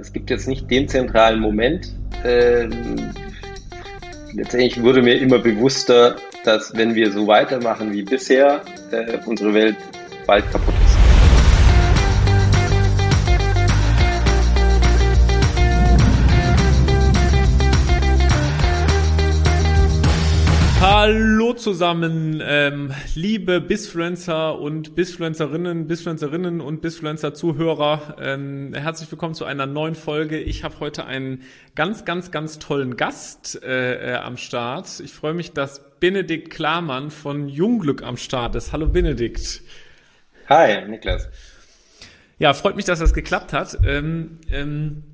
es gibt jetzt nicht den zentralen Moment. Ähm, letztendlich wurde mir immer bewusster, dass wenn wir so weitermachen wie bisher, äh, unsere Welt bald kaputt Hallo zusammen, ähm, liebe Bisfluencer und Bisfluencerinnen, Bisfluencerinnen und Bisfluencer-Zuhörer. Ähm, herzlich willkommen zu einer neuen Folge. Ich habe heute einen ganz, ganz, ganz tollen Gast äh, äh, am Start. Ich freue mich, dass Benedikt Klarmann von Jungglück am Start ist. Hallo Benedikt. Hi, Niklas. Ja, freut mich, dass das geklappt hat. Ähm, ähm,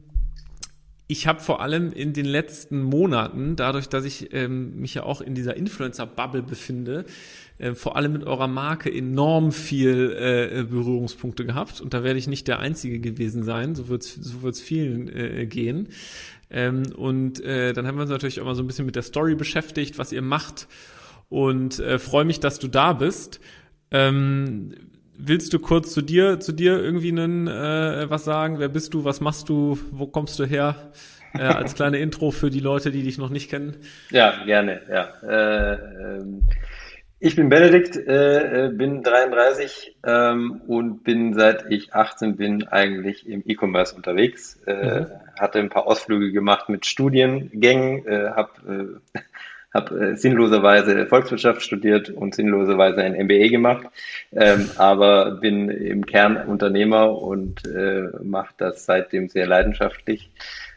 ich habe vor allem in den letzten Monaten, dadurch, dass ich ähm, mich ja auch in dieser Influencer-Bubble befinde, äh, vor allem mit eurer Marke enorm viel äh, Berührungspunkte gehabt. Und da werde ich nicht der Einzige gewesen sein. So wird es so wird's vielen äh, gehen. Ähm, und äh, dann haben wir uns natürlich auch mal so ein bisschen mit der Story beschäftigt, was ihr macht. Und äh, freue mich, dass du da bist. Ähm, willst du kurz zu dir, zu dir irgendwie einen, äh, was sagen? Wer bist du? Was machst du? Wo kommst du her? Äh, als kleine Intro für die Leute, die dich noch nicht kennen. Ja, gerne. Ja. Äh, ähm, ich bin Benedikt, äh, äh bin 33 ähm, und bin seit ich 18 bin eigentlich im E-Commerce unterwegs. Äh, mhm. Hatte ein paar Ausflüge gemacht mit Studiengängen, äh, habe äh, habe äh, sinnloserweise Volkswirtschaft studiert und sinnloserweise ein MBA gemacht, ähm, aber bin im Kern Unternehmer und äh, mache das seitdem sehr leidenschaftlich.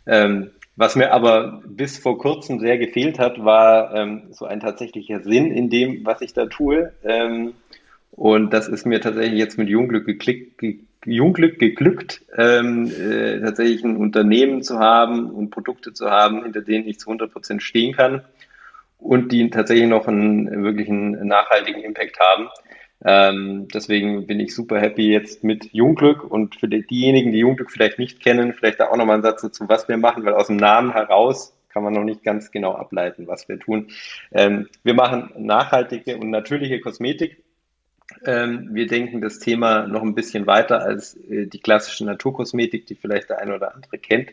Ähm, was mir aber bis vor kurzem sehr gefehlt hat, war ähm, so ein tatsächlicher Sinn in dem, was ich da tue. Ähm, und das ist mir tatsächlich jetzt mit Jungglück geklickt, ge Jungglück geglückt, ähm, äh, tatsächlich ein Unternehmen zu haben und Produkte zu haben, hinter denen ich zu 100 Prozent stehen kann und die tatsächlich noch einen wirklichen nachhaltigen Impact haben. Ähm, deswegen bin ich super happy jetzt mit Jungglück und für die, diejenigen, die Jungglück vielleicht nicht kennen, vielleicht da auch nochmal einen Satz dazu, was wir machen, weil aus dem Namen heraus kann man noch nicht ganz genau ableiten, was wir tun. Ähm, wir machen nachhaltige und natürliche Kosmetik wir denken das Thema noch ein bisschen weiter als äh, die klassische Naturkosmetik, die vielleicht der eine oder andere kennt.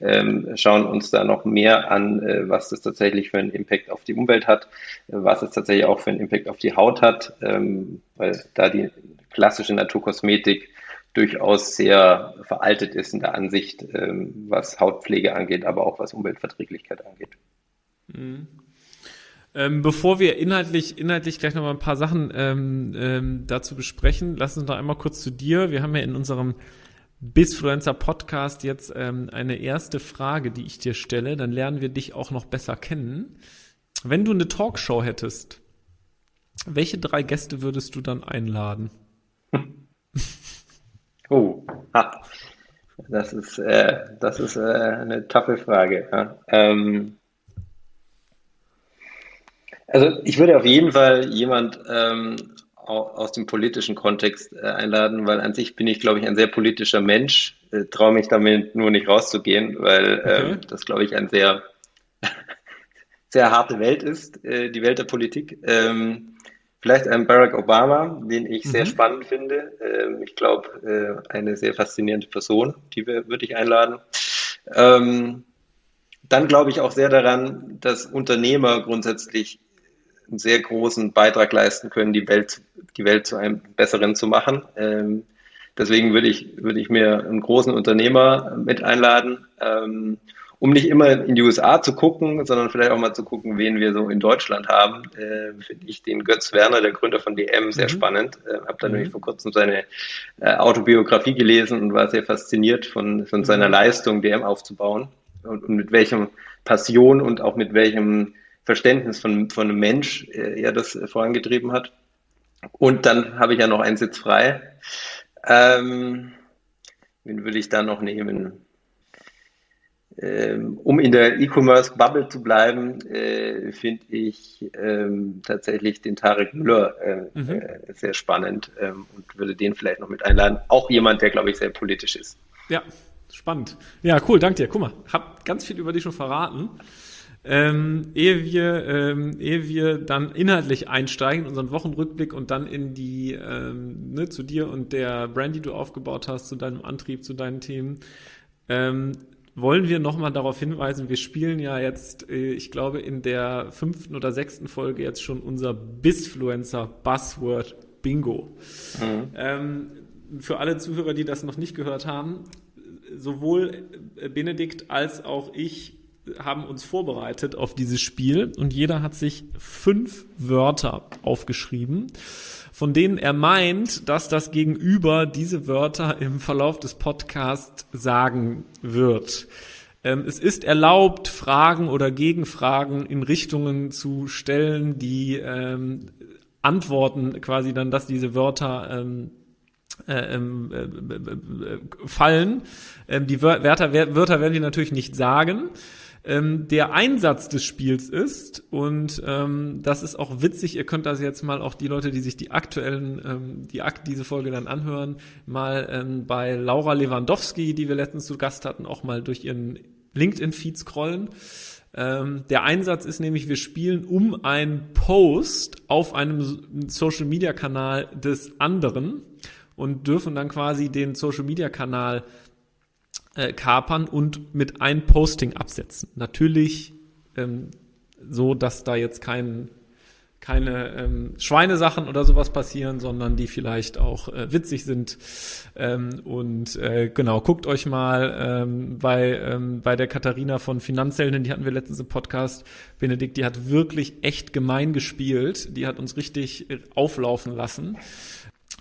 Ähm, schauen uns da noch mehr an, äh, was das tatsächlich für einen Impact auf die Umwelt hat, äh, was es tatsächlich auch für einen Impact auf die Haut hat, ähm, weil da die klassische Naturkosmetik durchaus sehr veraltet ist in der Ansicht, ähm, was Hautpflege angeht, aber auch was Umweltverträglichkeit angeht. Mhm. Ähm, bevor wir inhaltlich, inhaltlich gleich noch mal ein paar Sachen ähm, ähm, dazu besprechen, lass uns noch einmal kurz zu dir. Wir haben ja in unserem Bisfluencer Podcast jetzt ähm, eine erste Frage, die ich dir stelle. Dann lernen wir dich auch noch besser kennen. Wenn du eine Talkshow hättest, welche drei Gäste würdest du dann einladen? Oh, ha. das ist, äh, das ist äh, eine taffe Frage. Ja. Ähm, also ich würde auf jeden Fall jemand ähm, aus dem politischen Kontext äh, einladen, weil an sich bin ich, glaube ich, ein sehr politischer Mensch, äh, traue mich damit nur nicht rauszugehen, weil okay. ähm, das, glaube ich, ein sehr, sehr harte Welt ist, äh, die Welt der Politik. Ähm, vielleicht ein Barack Obama, den ich mhm. sehr spannend finde. Ähm, ich glaube, äh, eine sehr faszinierende Person, die würde ich einladen. Ähm, dann glaube ich auch sehr daran, dass Unternehmer grundsätzlich einen sehr großen Beitrag leisten können, die Welt, die Welt zu einem besseren zu machen. Ähm, deswegen würde ich, würde ich mir einen großen Unternehmer mit einladen, ähm, um nicht immer in die USA zu gucken, sondern vielleicht auch mal zu gucken, wen wir so in Deutschland haben. Äh, Finde ich den Götz Werner, der Gründer von DM, sehr mhm. spannend. Äh, Habe da mhm. nämlich vor kurzem seine äh, Autobiografie gelesen und war sehr fasziniert von, von seiner mhm. Leistung, DM aufzubauen und, und mit welchem Passion und auch mit welchem Verständnis von, von einem Mensch äh, er das vorangetrieben hat. Und dann habe ich ja noch einen Sitz frei. Ähm, wen würde ich da noch nehmen? Ähm, um in der E-Commerce-Bubble zu bleiben, äh, finde ich ähm, tatsächlich den Tarek Müller äh, mhm. äh, sehr spannend ähm, und würde den vielleicht noch mit einladen. Auch jemand, der, glaube ich, sehr politisch ist. Ja, spannend. Ja, cool, danke dir. Guck mal, hab ganz viel über dich schon verraten. Ähm, ehe wir, ähm, ehe wir dann inhaltlich einsteigen, unseren Wochenrückblick und dann in die, ähm, ne, zu dir und der Brand, die du aufgebaut hast, zu deinem Antrieb, zu deinen Themen, ähm, wollen wir nochmal darauf hinweisen, wir spielen ja jetzt, äh, ich glaube, in der fünften oder sechsten Folge jetzt schon unser Bisfluencer Buzzword Bingo. Mhm. Ähm, für alle Zuhörer, die das noch nicht gehört haben, sowohl Benedikt als auch ich haben uns vorbereitet auf dieses Spiel und jeder hat sich fünf Wörter aufgeschrieben, von denen er meint, dass das Gegenüber diese Wörter im Verlauf des Podcasts sagen wird. Ähm, es ist erlaubt, Fragen oder Gegenfragen in Richtungen zu stellen, die ähm, antworten quasi dann, dass diese Wörter ähm, äh, ähm, äh, äh, fallen. Ähm, die Wörter, Wörter werden die natürlich nicht sagen. Ähm, der Einsatz des Spiels ist, und ähm, das ist auch witzig, ihr könnt das jetzt mal auch die Leute, die sich die aktuellen, ähm, die diese Folge dann anhören, mal ähm, bei Laura Lewandowski, die wir letztens zu Gast hatten, auch mal durch ihren LinkedIn-Feed scrollen. Ähm, der Einsatz ist nämlich, wir spielen um einen Post auf einem Social-Media-Kanal des anderen und dürfen dann quasi den Social-Media-Kanal äh, kapern und mit ein Posting absetzen. Natürlich ähm, so, dass da jetzt kein keine ähm, Schweinesachen oder sowas passieren, sondern die vielleicht auch äh, witzig sind. Ähm, und äh, genau, guckt euch mal ähm, bei, ähm, bei der Katharina von Finanzhelden, die hatten wir letztens im Podcast, Benedikt, die hat wirklich echt gemein gespielt. Die hat uns richtig äh, auflaufen lassen.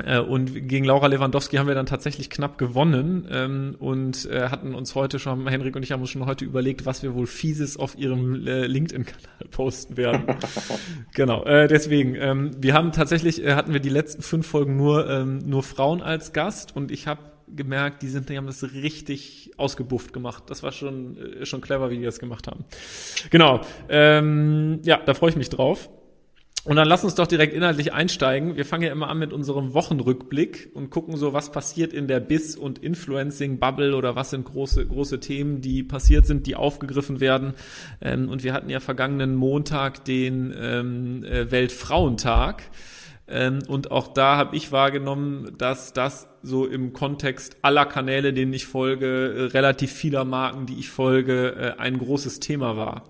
Äh, und gegen Laura Lewandowski haben wir dann tatsächlich knapp gewonnen ähm, und äh, hatten uns heute schon, Henrik und ich haben uns schon heute überlegt, was wir wohl fieses auf ihrem äh, LinkedIn-Kanal posten werden. genau, äh, deswegen, ähm, wir haben tatsächlich, äh, hatten wir die letzten fünf Folgen nur, ähm, nur Frauen als Gast und ich habe gemerkt, die sind, die haben das richtig ausgebufft gemacht. Das war schon, äh, schon clever, wie die das gemacht haben. Genau, ähm, ja, da freue ich mich drauf. Und dann lass uns doch direkt inhaltlich einsteigen. Wir fangen ja immer an mit unserem Wochenrückblick und gucken so, was passiert in der Biss- und Influencing-Bubble oder was sind große, große Themen, die passiert sind, die aufgegriffen werden. Ähm, und wir hatten ja vergangenen Montag den ähm, äh, Weltfrauentag. Ähm, und auch da habe ich wahrgenommen, dass das so im Kontext aller Kanäle, denen ich folge, äh, relativ vieler Marken, die ich folge, äh, ein großes Thema war.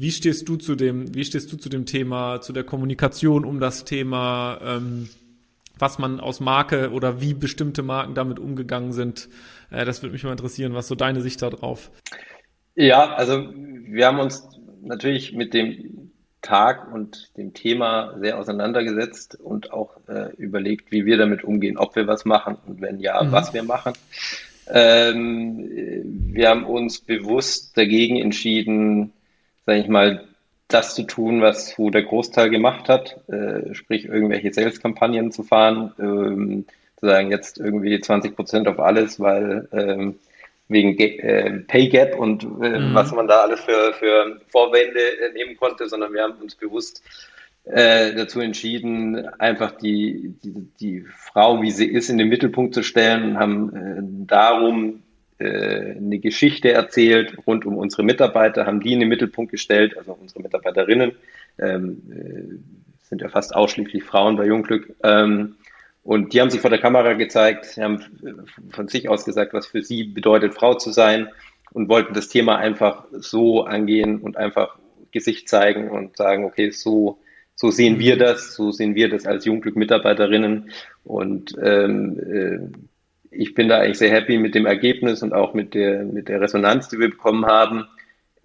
Wie stehst du zu dem, wie stehst du zu dem Thema, zu der Kommunikation um das Thema, ähm, was man aus Marke oder wie bestimmte Marken damit umgegangen sind? Äh, das würde mich mal interessieren, was so deine Sicht darauf? Ja, also wir haben uns natürlich mit dem Tag und dem Thema sehr auseinandergesetzt und auch äh, überlegt, wie wir damit umgehen, ob wir was machen und wenn ja, mhm. was wir machen. Ähm, wir haben uns bewusst dagegen entschieden, sage ich mal, das zu tun, was wo der Großteil gemacht hat, äh, sprich irgendwelche Sales-Kampagnen zu fahren, ähm, zu sagen, jetzt irgendwie 20 Prozent auf alles, weil ähm, wegen äh, Pay Gap und äh, mhm. was man da alles für, für Vorwände nehmen konnte, sondern wir haben uns bewusst äh, dazu entschieden, einfach die, die, die Frau, wie sie ist, in den Mittelpunkt zu stellen und haben äh, darum äh, eine Geschichte erzählt rund um unsere Mitarbeiter, haben die in den Mittelpunkt gestellt, also unsere Mitarbeiterinnen, ähm, äh, sind ja fast ausschließlich Frauen bei Jungglück. Ähm, und die haben sich vor der Kamera gezeigt, sie haben von sich aus gesagt, was für sie bedeutet, Frau zu sein und wollten das Thema einfach so angehen und einfach Gesicht zeigen und sagen, okay, so, so sehen wir das, so sehen wir das als Jungglück-Mitarbeiterinnen und ähm, äh, ich bin da eigentlich sehr happy mit dem Ergebnis und auch mit der, mit der Resonanz, die wir bekommen haben.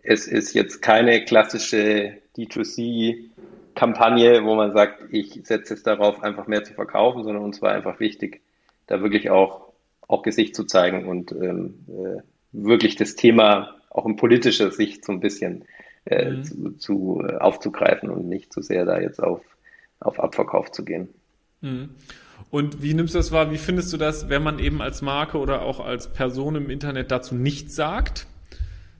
Es ist jetzt keine klassische D2C-Kampagne, wo man sagt, ich setze es darauf, einfach mehr zu verkaufen, sondern uns war einfach wichtig, da wirklich auch, auch Gesicht zu zeigen und ähm, äh, wirklich das Thema auch in politischer Sicht so ein bisschen äh, mhm. zu, zu äh, aufzugreifen und nicht zu sehr da jetzt auf, auf Abverkauf zu gehen. Mhm. Und wie nimmst du das wahr? Wie findest du das, wenn man eben als Marke oder auch als Person im Internet dazu nichts sagt?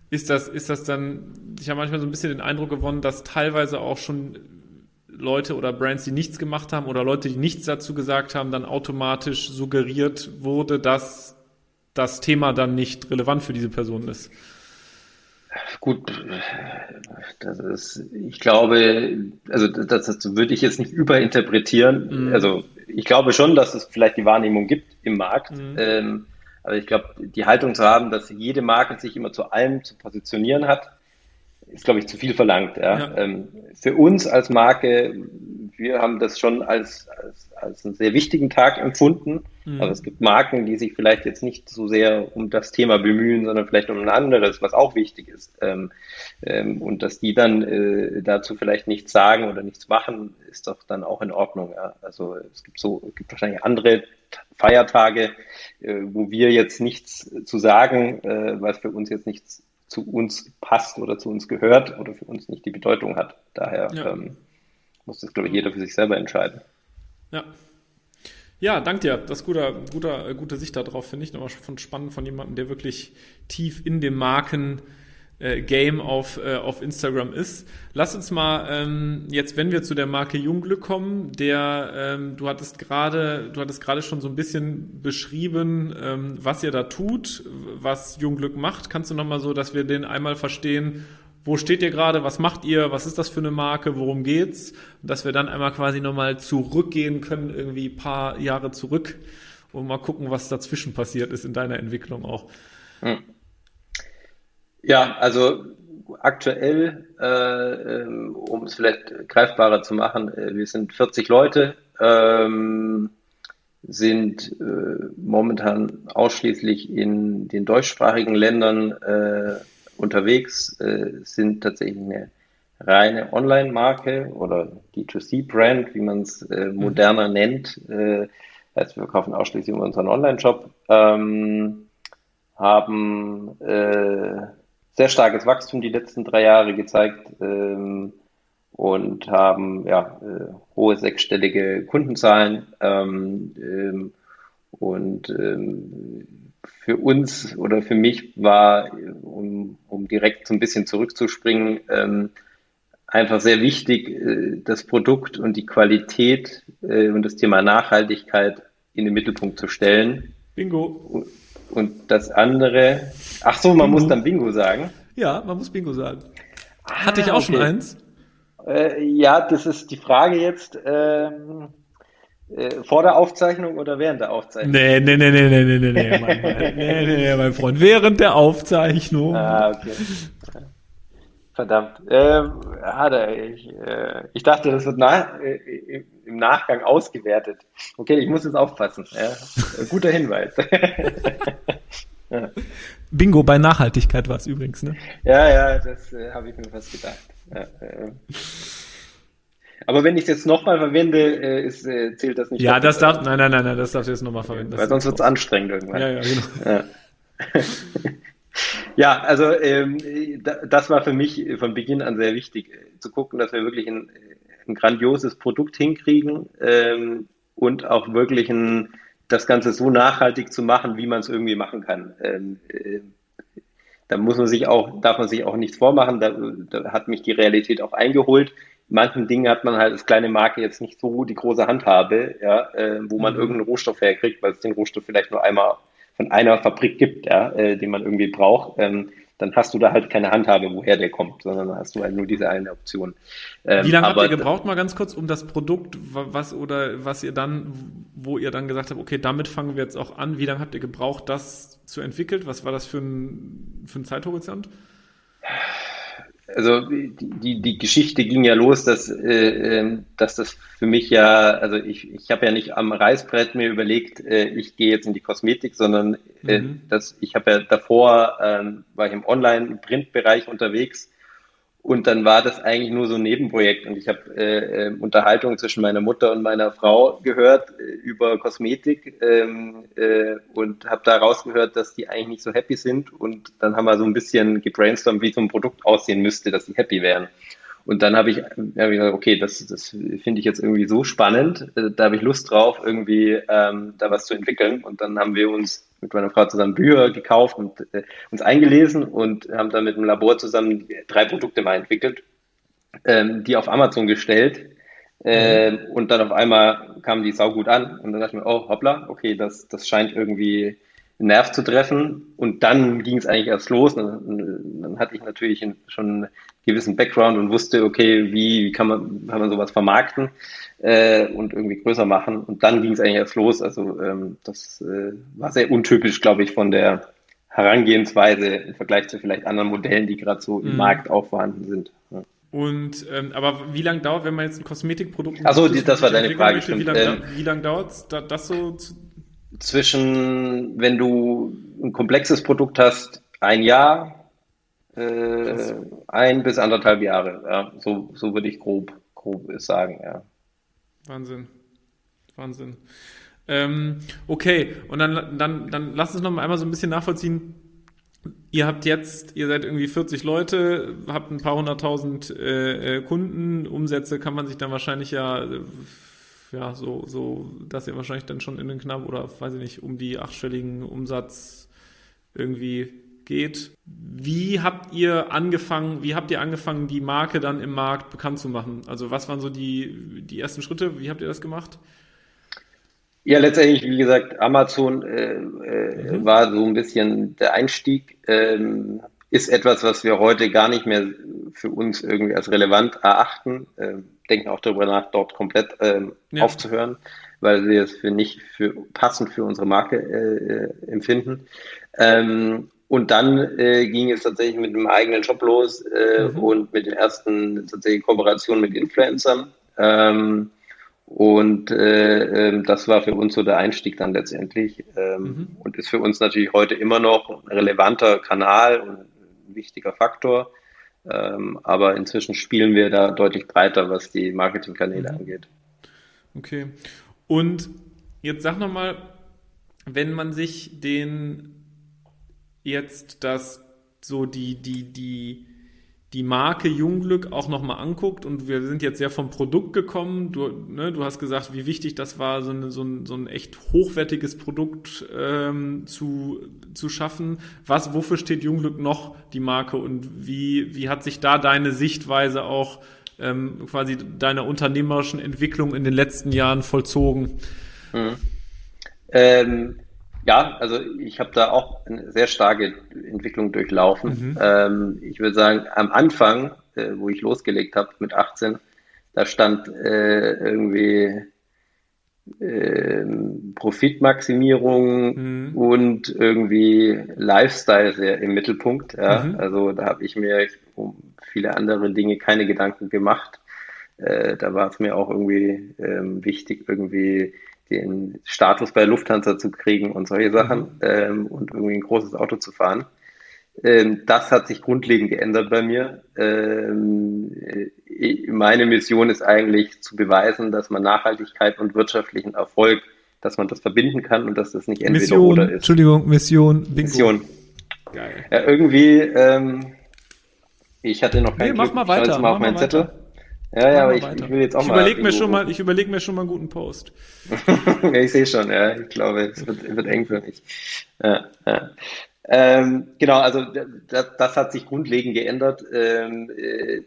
Ist das, ist das dann, ich habe manchmal so ein bisschen den Eindruck gewonnen, dass teilweise auch schon Leute oder Brands, die nichts gemacht haben oder Leute, die nichts dazu gesagt haben, dann automatisch suggeriert wurde, dass das Thema dann nicht relevant für diese Person ist. Gut, das ist, ich glaube, also das, das würde ich jetzt nicht überinterpretieren. Mhm. Also ich glaube schon, dass es vielleicht die Wahrnehmung gibt im Markt. Mhm. Ähm, Aber ich glaube, die Haltung zu haben, dass jede Marke sich immer zu allem zu positionieren hat, ist, glaube ich, zu viel verlangt. Ja. ja. Ähm, für uns als Marke, wir haben das schon als, als, als einen sehr wichtigen Tag empfunden. Mhm. Also es gibt Marken, die sich vielleicht jetzt nicht so sehr um das Thema bemühen, sondern vielleicht um ein anderes, was auch wichtig ist. Ähm, ähm, und dass die dann äh, dazu vielleicht nichts sagen oder nichts machen, ist doch dann auch in Ordnung. Ja. Also es gibt so, es gibt wahrscheinlich andere Feiertage, äh, wo wir jetzt nichts zu sagen, äh, was für uns jetzt nichts zu uns passt oder zu uns gehört oder für uns nicht die Bedeutung hat. Daher ja. ähm, muss das, glaube ich, jeder für sich selber entscheiden. Ja. Ja, danke dir. Das ist guter, guter, gute Sicht darauf, finde ich. Nochmal von spannend von jemandem, der wirklich tief in dem Marken äh, Game auf, äh, auf Instagram ist. Lass uns mal ähm, jetzt, wenn wir zu der Marke Jungglück kommen, der ähm, du hattest gerade, du hattest gerade schon so ein bisschen beschrieben, ähm, was ihr da tut, was Jungglück macht. Kannst du nochmal so, dass wir den einmal verstehen, wo steht ihr gerade, was macht ihr, was ist das für eine Marke, worum geht's? Dass wir dann einmal quasi nochmal zurückgehen können, irgendwie paar Jahre zurück und mal gucken, was dazwischen passiert ist in deiner Entwicklung auch. Hm. Ja, also aktuell, äh, ähm, um es vielleicht greifbarer zu machen, äh, wir sind 40 Leute, ähm, sind äh, momentan ausschließlich in den deutschsprachigen Ländern äh, unterwegs, äh, sind tatsächlich eine reine Online-Marke oder D2C-Brand, wie man es äh, mhm. moderner mhm. nennt. Äh, heißt, wir kaufen ausschließlich unseren Online-Shop, ähm, haben äh, sehr starkes Wachstum die letzten drei Jahre gezeigt ähm, und haben ja, äh, hohe sechsstellige Kundenzahlen. Ähm, ähm, und ähm, für uns oder für mich war, um, um direkt so ein bisschen zurückzuspringen, ähm, einfach sehr wichtig, äh, das Produkt und die Qualität äh, und das Thema Nachhaltigkeit in den Mittelpunkt zu stellen. Bingo. Und das andere, ach so, man Bingo. muss dann Bingo sagen. Ja, man muss Bingo sagen. Ah, Hatte ich auch okay. schon eins? Äh, ja, das ist die Frage jetzt. Ähm, äh, vor der Aufzeichnung oder während der Aufzeichnung? Nee, nee, nee, nee, nee, nee, nee, nee, mein, nee, nee, nee, mein Freund. Während der Aufzeichnung. Ah, okay. Verdammt. Ähm, hat er, ich, äh, ich dachte, das wird nach, äh, im Nachgang ausgewertet. Okay, ich muss jetzt aufpassen. Ja. Guter Hinweis. ja. Bingo bei Nachhaltigkeit war es übrigens, ne? Ja, ja, das äh, habe ich mir fast gedacht. Ja, äh. Aber wenn ich es jetzt nochmal verwende, äh, ist, äh, zählt das nicht. Ja, das darf, nein, nein, nein, nein, das darfst du jetzt nochmal verwenden. Weil sonst wird es anstrengend irgendwann. Ja, ja, genau. Ja. ja also ähm, das war für mich von Beginn an sehr wichtig, äh, zu gucken, dass wir wirklich ein, ein grandioses Produkt hinkriegen ähm, und auch wirklich ein das Ganze so nachhaltig zu machen, wie man es irgendwie machen kann. Ähm, äh, da muss man sich auch, darf man sich auch nichts vormachen. Da, da, hat mich die Realität auch eingeholt. Manchen Dingen hat man halt als kleine Marke jetzt nicht so die große Handhabe, ja, äh, wo man mhm. irgendeinen Rohstoff herkriegt, weil es den Rohstoff vielleicht nur einmal von einer Fabrik gibt, ja, äh, den man irgendwie braucht. Ähm, dann hast du da halt keine Handhabe, woher der kommt, sondern dann hast du halt nur diese eine Option. Ähm, Wie lange habt ihr gebraucht, mal ganz kurz, um das Produkt, was oder was ihr dann, wo ihr dann gesagt habt, okay, damit fangen wir jetzt auch an, wie lange habt ihr gebraucht, das zu entwickeln? Was war das für ein, für ein Zeithorizont? Also die, die, Geschichte ging ja los, dass, äh, ähm, dass das für mich ja, also ich, ich habe ja nicht am Reißbrett mir überlegt, äh, ich gehe jetzt in die Kosmetik, sondern äh, mhm. das, ich habe ja davor, äh, war ich im Online-Print-Bereich unterwegs und dann war das eigentlich nur so ein Nebenprojekt. Und ich habe äh, äh, Unterhaltungen zwischen meiner Mutter und meiner Frau gehört äh, über Kosmetik ähm, äh, und habe da rausgehört, dass die eigentlich nicht so happy sind. Und dann haben wir so ein bisschen gebrainstormt, wie so ein Produkt aussehen müsste, dass sie happy wären. Und dann habe ich, hab ich gesagt, okay, das, das finde ich jetzt irgendwie so spannend, äh, da habe ich Lust drauf, irgendwie ähm, da was zu entwickeln. Und dann haben wir uns mit meiner Frau zusammen Bücher gekauft und äh, uns eingelesen und haben dann mit dem Labor zusammen drei Produkte mal entwickelt, ähm, die auf Amazon gestellt. Äh, mhm. Und dann auf einmal kamen die saugut an und dann dachte ich mir, oh hoppla, okay, das, das scheint irgendwie Nerv zu treffen. Und dann ging es eigentlich erst los. Dann, dann hatte ich natürlich schon einen gewissen Background und wusste, okay, wie, wie kann man, kann man sowas vermarkten äh, und irgendwie größer machen. Und dann ging es eigentlich erst los. Also ähm, das äh, war sehr untypisch, glaube ich, von der Herangehensweise im Vergleich zu vielleicht anderen Modellen, die gerade so mhm. im Markt auch vorhanden sind. Ja. Und ähm, aber wie lange dauert, wenn man jetzt ein Kosmetikprodukt Also das, das war deine Frage. Möchte, wie lange ähm, lang dauert es, das so zu zwischen, wenn du ein komplexes Produkt hast, ein Jahr, äh, ein bis anderthalb Jahre. Ja, so, so würde ich grob, grob sagen, ja. Wahnsinn. Wahnsinn. Ähm, okay, und dann, dann, dann lass uns noch mal einmal so ein bisschen nachvollziehen, Ihr habt jetzt, ihr seid irgendwie 40 Leute, habt ein paar hunderttausend äh, äh, Kunden, Umsätze kann man sich dann wahrscheinlich ja, äh, ja, so, so, dass ihr wahrscheinlich dann schon in den knapp oder weiß ich nicht, um die achtstelligen Umsatz irgendwie geht. Wie habt ihr angefangen, wie habt ihr angefangen, die Marke dann im Markt bekannt zu machen? Also was waren so die, die ersten Schritte? Wie habt ihr das gemacht? Ja, letztendlich, wie gesagt, Amazon äh, äh, mhm. war so ein bisschen der Einstieg. Ähm, ist etwas, was wir heute gar nicht mehr für uns irgendwie als relevant erachten. Ähm, denken auch darüber nach, dort komplett ähm, ja. aufzuhören, weil wir es für nicht für passend für unsere Marke äh, äh, empfinden. Ähm, und dann äh, ging es tatsächlich mit einem eigenen Job los äh, mhm. und mit den ersten tatsächlich Kooperationen mit Influencern. Ähm, und äh, äh, das war für uns so der Einstieg dann letztendlich ähm, mhm. und ist für uns natürlich heute immer noch ein relevanter Kanal und ein wichtiger Faktor. Ähm, aber inzwischen spielen wir da deutlich breiter, was die Marketingkanäle mhm. angeht. Okay. Und jetzt sag nochmal, wenn man sich den jetzt das so die, die, die, die Marke Jungglück auch nochmal anguckt und wir sind jetzt sehr vom Produkt gekommen. Du, ne, du hast gesagt, wie wichtig das war, so, eine, so, ein, so ein echt hochwertiges Produkt ähm, zu, zu schaffen. Was, wofür steht Jungglück noch, die Marke und wie, wie hat sich da deine Sichtweise auch ähm, quasi deiner unternehmerischen Entwicklung in den letzten Jahren vollzogen? Mhm. Ähm, ja, also ich habe da auch eine sehr starke Entwicklung durchlaufen. Mhm. Ähm, ich würde sagen, am Anfang, äh, wo ich losgelegt habe mit 18, da stand äh, irgendwie äh, Profitmaximierung mhm. und irgendwie Lifestyle sehr im Mittelpunkt. Ja? Mhm. Also da habe ich mir um viele andere Dinge keine Gedanken gemacht. Äh, da war es mir auch irgendwie ähm, wichtig, irgendwie den Status bei Lufthansa zu kriegen und solche Sachen mhm. ähm, und irgendwie ein großes Auto zu fahren. Ähm, das hat sich grundlegend geändert bei mir. Ähm, äh, meine Mission ist eigentlich zu beweisen, dass man Nachhaltigkeit und wirtschaftlichen Erfolg, dass man das verbinden kann und dass das nicht entweder Mission, oder ist. Entschuldigung, Mission, Bingo. Mission. Geil. Ja, irgendwie, ähm, ich hatte noch keinen nee, mach mal weiter. Mal auf meinen Zettel. Ja, ja, aber ich, ich, will jetzt auch ich mal. Überleg mir schon mal. Ich überlege mir schon mal einen guten Post. ja, ich sehe schon, ja. Ich glaube, es wird, wird eng für mich. Ja, ja. Ähm, genau, also das, das, hat sich grundlegend geändert, ähm, äh,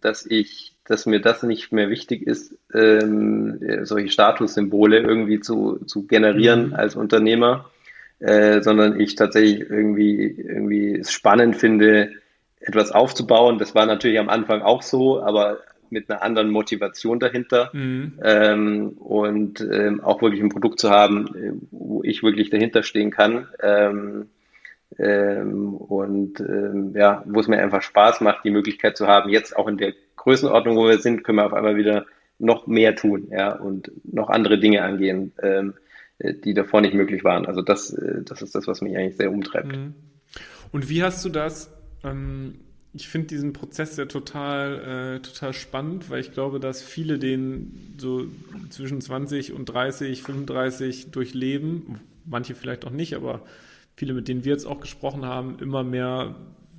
dass ich, dass mir das nicht mehr wichtig ist, ähm, solche Statussymbole irgendwie zu, zu generieren mhm. als Unternehmer, äh, sondern ich tatsächlich irgendwie irgendwie es spannend finde, etwas aufzubauen. Das war natürlich am Anfang auch so, aber mit einer anderen Motivation dahinter mhm. ähm, und ähm, auch wirklich ein Produkt zu haben, äh, wo ich wirklich dahinter stehen kann ähm, ähm, und ähm, ja, wo es mir einfach Spaß macht, die Möglichkeit zu haben, jetzt auch in der Größenordnung, wo wir sind, können wir auf einmal wieder noch mehr tun, ja, und noch andere Dinge angehen, ähm, äh, die davor nicht möglich waren. Also das, äh, das ist das, was mich eigentlich sehr umtreibt. Mhm. Und wie hast du das ich finde diesen Prozess ja total, äh, total spannend, weil ich glaube, dass viele den so zwischen 20 und 30, 35 durchleben. Manche vielleicht auch nicht, aber viele, mit denen wir jetzt auch gesprochen haben, immer mehr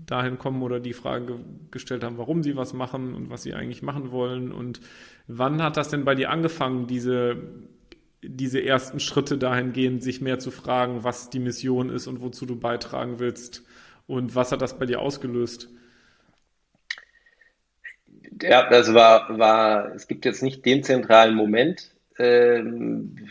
dahin kommen oder die Frage gestellt haben, warum sie was machen und was sie eigentlich machen wollen. Und wann hat das denn bei dir angefangen, diese, diese ersten Schritte dahingehend, sich mehr zu fragen, was die Mission ist und wozu du beitragen willst? Und was hat das bei dir ausgelöst? Ja, das war, war, es gibt jetzt nicht den zentralen Moment. Ähm,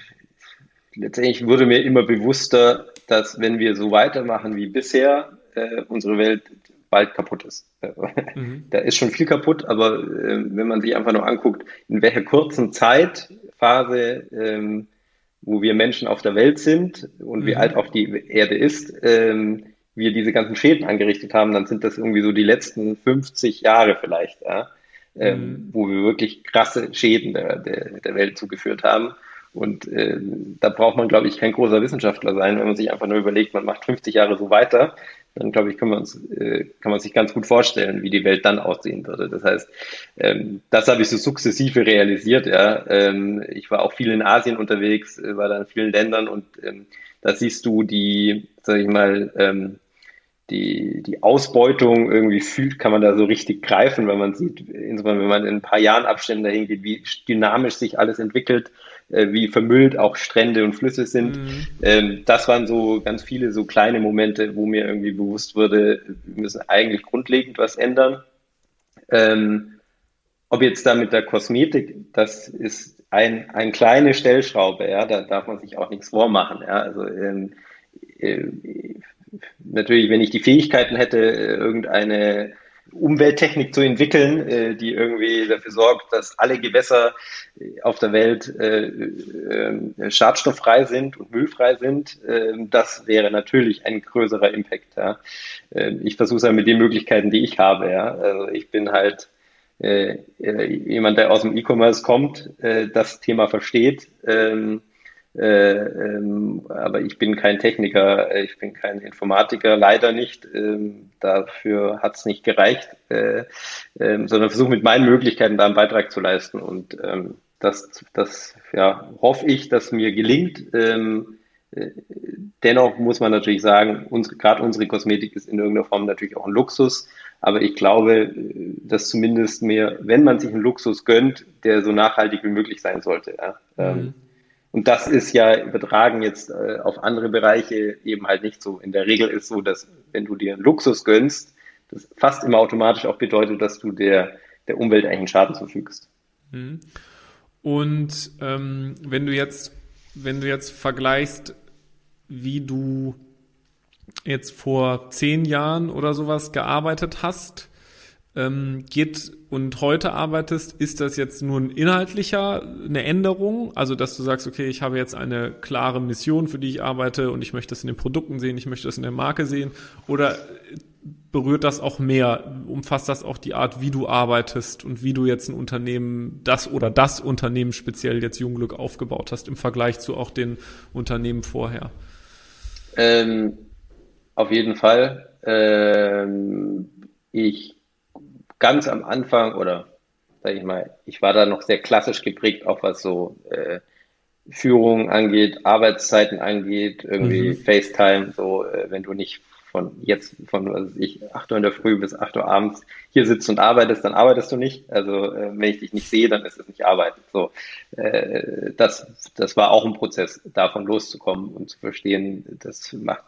letztendlich wurde mir immer bewusster, dass wenn wir so weitermachen wie bisher, äh, unsere Welt bald kaputt ist. Mhm. Da ist schon viel kaputt, aber äh, wenn man sich einfach nur anguckt, in welcher kurzen Zeitphase, ähm, wo wir Menschen auf der Welt sind und mhm. wie alt auch die Erde ist, ähm, wir diese ganzen Schäden angerichtet haben, dann sind das irgendwie so die letzten 50 Jahre vielleicht, ja, ähm, mhm. wo wir wirklich krasse Schäden der, der, der Welt zugeführt haben. Und äh, da braucht man, glaube ich, kein großer Wissenschaftler sein, wenn man sich einfach nur überlegt, man macht 50 Jahre so weiter, dann glaube ich, kann man, uns, äh, kann man sich ganz gut vorstellen, wie die Welt dann aussehen würde. Das heißt, ähm, das habe ich so sukzessive realisiert. Ja, ähm, ich war auch viel in Asien unterwegs, äh, war da in vielen Ländern und ähm, da siehst du die, sag ich mal, ähm, die, die Ausbeutung irgendwie fühlt, kann man da so richtig greifen, weil man sieht, insbesondere wenn man in ein paar Jahren Abständen dahin geht, wie dynamisch sich alles entwickelt, äh, wie vermüllt auch Strände und Flüsse sind. Mhm. Ähm, das waren so ganz viele so kleine Momente, wo mir irgendwie bewusst wurde, wir müssen eigentlich grundlegend was ändern. Ähm, ob jetzt da mit der Kosmetik, das ist ein, ein kleine Stellschraube, ja, da darf man sich auch nichts vormachen, ja, also ähm, äh, natürlich, wenn ich die Fähigkeiten hätte, irgendeine Umwelttechnik zu entwickeln, äh, die irgendwie dafür sorgt, dass alle Gewässer äh, auf der Welt äh, schadstofffrei sind und müllfrei sind, äh, das wäre natürlich ein größerer Impact. Ja. Äh, ich versuche es halt mit den Möglichkeiten, die ich habe. Ja. Also ich bin halt jemand, der aus dem E-Commerce kommt, das Thema versteht. Äh, ähm, aber ich bin kein Techniker, äh, ich bin kein Informatiker, leider nicht. Ähm, dafür hat es nicht gereicht, äh, ähm, sondern versuche mit meinen Möglichkeiten da einen Beitrag zu leisten. Und das, das ja, hoffe ich, dass mir gelingt. Dennoch muss man natürlich sagen, unsere, gerade unsere Kosmetik ist in irgendeiner Form natürlich auch ein Luxus. Aber ich glaube, dass zumindest mehr, wenn man sich einen Luxus gönnt, der so nachhaltig wie möglich sein sollte. Ja. Mhm. Und das ist ja übertragen jetzt äh, auf andere Bereiche eben halt nicht so. In der Regel ist so, dass wenn du dir Luxus gönnst, das fast immer automatisch auch bedeutet, dass du der, der Umwelt eigentlich einen Schaden zufügst. Mhm. Und ähm, wenn du jetzt, wenn du jetzt vergleichst, wie du jetzt vor zehn Jahren oder sowas gearbeitet hast, ähm, geht und heute arbeitest, ist das jetzt nur ein inhaltlicher eine Änderung? Also, dass du sagst, okay, ich habe jetzt eine klare Mission, für die ich arbeite und ich möchte das in den Produkten sehen, ich möchte das in der Marke sehen? Oder berührt das auch mehr? Umfasst das auch die Art, wie du arbeitest und wie du jetzt ein Unternehmen, das oder das Unternehmen speziell jetzt Jungglück aufgebaut hast im Vergleich zu auch den Unternehmen vorher? Ähm, auf jeden Fall. Ähm, ich ganz am Anfang oder sage ich mal, ich war da noch sehr klassisch geprägt, auch was so äh, Führung angeht, Arbeitszeiten angeht, irgendwie mhm. FaceTime, so äh, wenn du nicht von jetzt von was weiß ich 8 Uhr in der Früh bis 8 Uhr abends hier sitzt und arbeitest, dann arbeitest du nicht. Also äh, wenn ich dich nicht sehe, dann ist es nicht arbeiten. So, äh, das das war auch ein Prozess, davon loszukommen und zu verstehen, das macht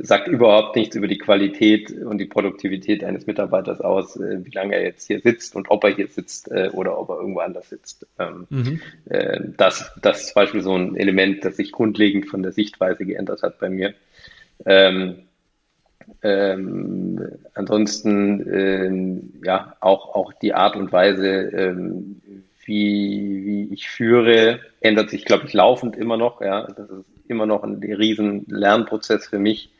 sagt überhaupt nichts über die Qualität und die Produktivität eines Mitarbeiters aus, äh, wie lange er jetzt hier sitzt und ob er hier sitzt äh, oder ob er irgendwo anders sitzt. Ähm, mhm. äh, das, das ist zum Beispiel so ein Element, das sich grundlegend von der Sichtweise geändert hat bei mir. Ähm, ähm, ansonsten ähm, ja auch auch die Art und Weise, ähm, wie, wie ich führe, ändert sich, glaube ich, laufend immer noch. Ja, das ist immer noch ein riesen Lernprozess für mich.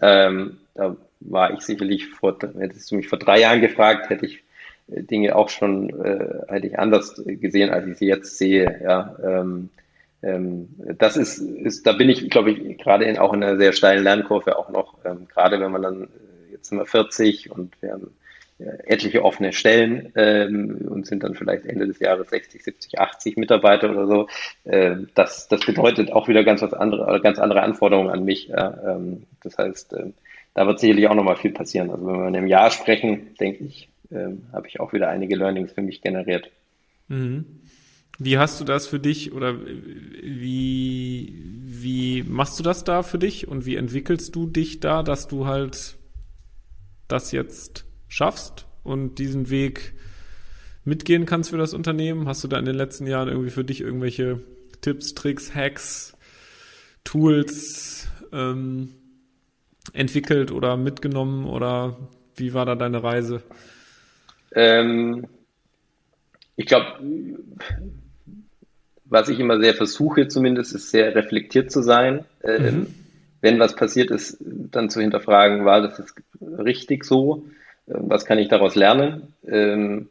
Ähm, da war ich sicherlich vor, hättest du mich vor drei Jahren gefragt, hätte ich äh, Dinge auch schon, äh, hätte ich anders gesehen, als ich sie jetzt sehe. Ja, ähm, ähm, das ist, ist, da bin ich, glaube ich, gerade in, auch in einer sehr steilen Lernkurve auch noch, ähm, gerade wenn man dann, äh, jetzt sind wir 40 und wir haben äh, etliche offene Stellen ähm, und sind dann vielleicht Ende des Jahres 60, 70, 80 Mitarbeiter oder so. Ähm, das, das bedeutet auch wieder ganz was andere, ganz andere Anforderungen an mich. Ja, ähm, das heißt, ähm, da wird sicherlich auch nochmal viel passieren. Also wenn wir in einem Jahr sprechen, denke ich, ähm, habe ich auch wieder einige Learnings für mich generiert. Mhm. Wie hast du das für dich oder wie, wie machst du das da für dich und wie entwickelst du dich da, dass du halt das jetzt schaffst und diesen Weg mitgehen kannst für das Unternehmen? Hast du da in den letzten Jahren irgendwie für dich irgendwelche Tipps, Tricks, Hacks, Tools ähm, entwickelt oder mitgenommen oder wie war da deine Reise? Ähm, ich glaube, was ich immer sehr versuche zumindest, ist sehr reflektiert zu sein. Ähm, mhm. Wenn was passiert ist, dann zu hinterfragen, war das jetzt richtig so? Ähm, was kann ich daraus lernen? Ähm,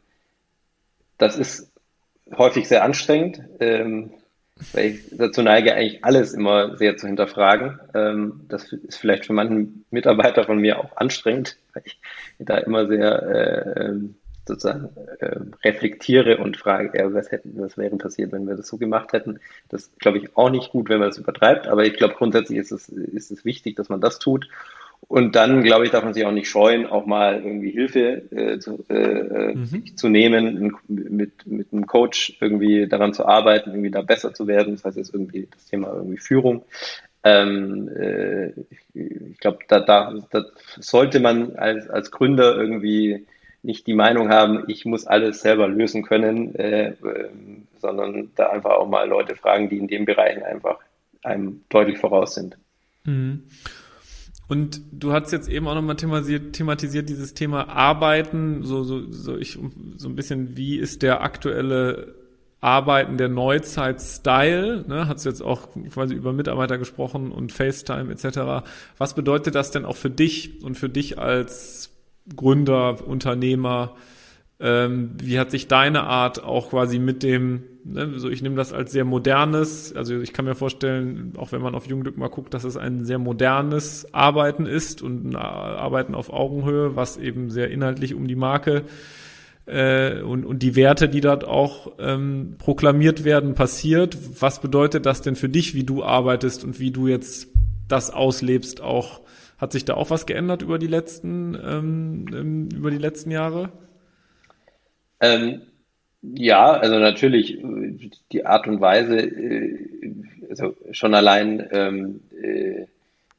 das ist häufig sehr anstrengend, ähm, weil ich dazu neige, eigentlich alles immer sehr zu hinterfragen. Ähm, das ist vielleicht für manchen Mitarbeiter von mir auch anstrengend, weil ich da immer sehr äh, ähm, sozusagen äh, reflektiere und frage, ja, was, hätten, was wäre passiert, wenn wir das so gemacht hätten. Das glaube ich, auch nicht gut, wenn man das übertreibt, aber ich glaube, grundsätzlich ist es, ist es wichtig, dass man das tut. Und dann, glaube ich, darf man sich auch nicht scheuen, auch mal irgendwie Hilfe äh, zu, äh, mhm. zu nehmen, mit, mit einem Coach irgendwie daran zu arbeiten, irgendwie da besser zu werden. Das heißt jetzt irgendwie das Thema irgendwie Führung. Ähm, äh, ich glaube, da, da, da sollte man als, als Gründer irgendwie nicht die Meinung haben, ich muss alles selber lösen können, äh, äh, sondern da einfach auch mal Leute fragen, die in den Bereichen einfach einem deutlich voraus sind. Mhm. Und du hast jetzt eben auch nochmal thematisiert, thematisiert dieses Thema Arbeiten, so, so, so, ich, so ein bisschen, wie ist der aktuelle Arbeiten der Neuzeit-Style, ne, hast du jetzt auch quasi über Mitarbeiter gesprochen und FaceTime etc. Was bedeutet das denn auch für dich und für dich als Gründer, Unternehmer? Ähm, wie hat sich deine Art auch quasi mit dem, ne, so ich nehme das als sehr modernes, also ich kann mir vorstellen, auch wenn man auf Jungglück mal guckt, dass es ein sehr modernes Arbeiten ist und ein Arbeiten auf Augenhöhe, was eben sehr inhaltlich um die Marke äh, und, und die Werte, die dort auch ähm, proklamiert werden, passiert. Was bedeutet das denn für dich, wie du arbeitest und wie du jetzt das auslebst auch hat sich da auch was geändert über die letzten, ähm, ähm, über die letzten Jahre? Ähm, ja, also natürlich die Art und Weise, äh, also schon allein, ähm, äh,